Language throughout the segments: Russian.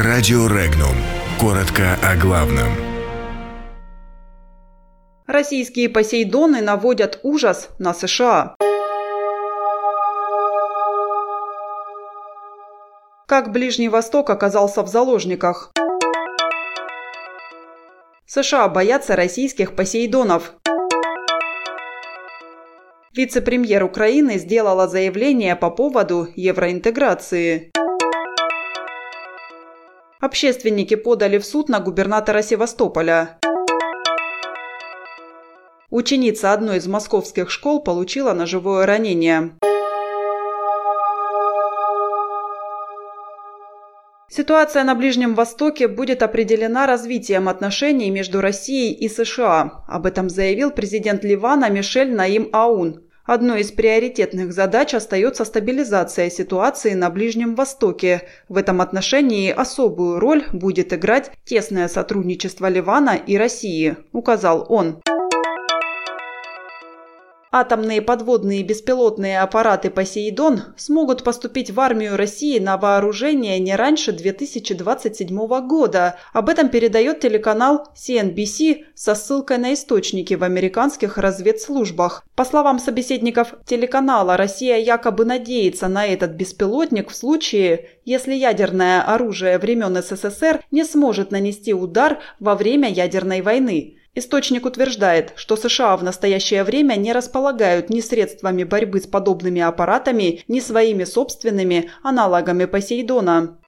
Радио Регнум. Коротко о главном. Российские Посейдоны наводят ужас на США. Как Ближний Восток оказался в заложниках. США боятся российских Посейдонов. Вице-премьер Украины сделала заявление по поводу евроинтеграции. Общественники подали в суд на губернатора Севастополя. Ученица одной из московских школ получила ножевое ранение. Ситуация на Ближнем Востоке будет определена развитием отношений между Россией и США. Об этом заявил президент Ливана Мишель Наим Аун. Одной из приоритетных задач остается стабилизация ситуации на Ближнем Востоке. В этом отношении особую роль будет играть тесное сотрудничество Ливана и России, указал он. Атомные подводные беспилотные аппараты «Посейдон» смогут поступить в армию России на вооружение не раньше 2027 года. Об этом передает телеканал CNBC со ссылкой на источники в американских разведслужбах. По словам собеседников телеканала, Россия якобы надеется на этот беспилотник в случае, если ядерное оружие времен СССР не сможет нанести удар во время ядерной войны. Источник утверждает, что США в настоящее время не располагают ни средствами борьбы с подобными аппаратами, ни своими собственными аналогами Посейдона.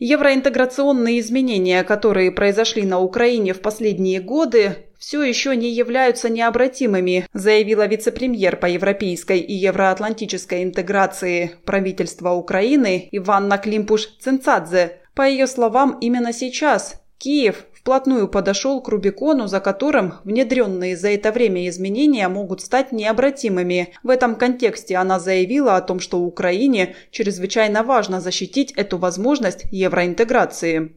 Евроинтеграционные изменения, которые произошли на Украине в последние годы, все еще не являются необратимыми, заявила вице-премьер по европейской и евроатлантической интеграции правительства Украины Иванна Климпуш-Цинцадзе. По ее словам, именно сейчас Киев вплотную подошел к Рубикону, за которым внедренные за это время изменения могут стать необратимыми. В этом контексте она заявила о том, что Украине чрезвычайно важно защитить эту возможность евроинтеграции.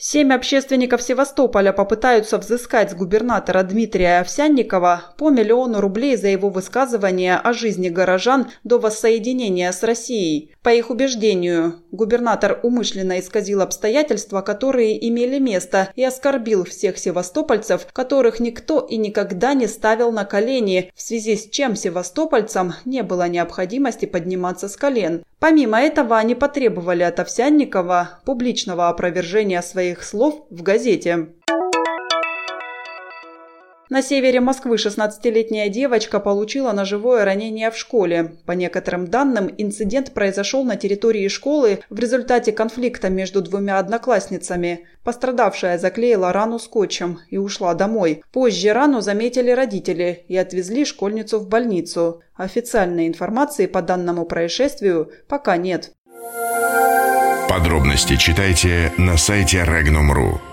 Семь общественников Севастополя попытаются взыскать с губернатора Дмитрия Овсянникова по миллиону рублей за его высказывание о жизни горожан до воссоединения с Россией. По их убеждению, губернатор умышленно исказил обстоятельства, которые имели место, и оскорбил всех севастопольцев, которых никто и никогда не ставил на колени, в связи с чем севастопольцам не было необходимости подниматься с колен. Помимо этого, они потребовали от Овсянникова публичного опровержения своих слов в газете. На севере Москвы 16-летняя девочка получила ножевое ранение в школе. По некоторым данным, инцидент произошел на территории школы в результате конфликта между двумя одноклассницами. Пострадавшая заклеила рану скотчем и ушла домой. Позже рану заметили родители и отвезли школьницу в больницу. Официальной информации по данному происшествию пока нет. Подробности читайте на сайте Regnum.ru.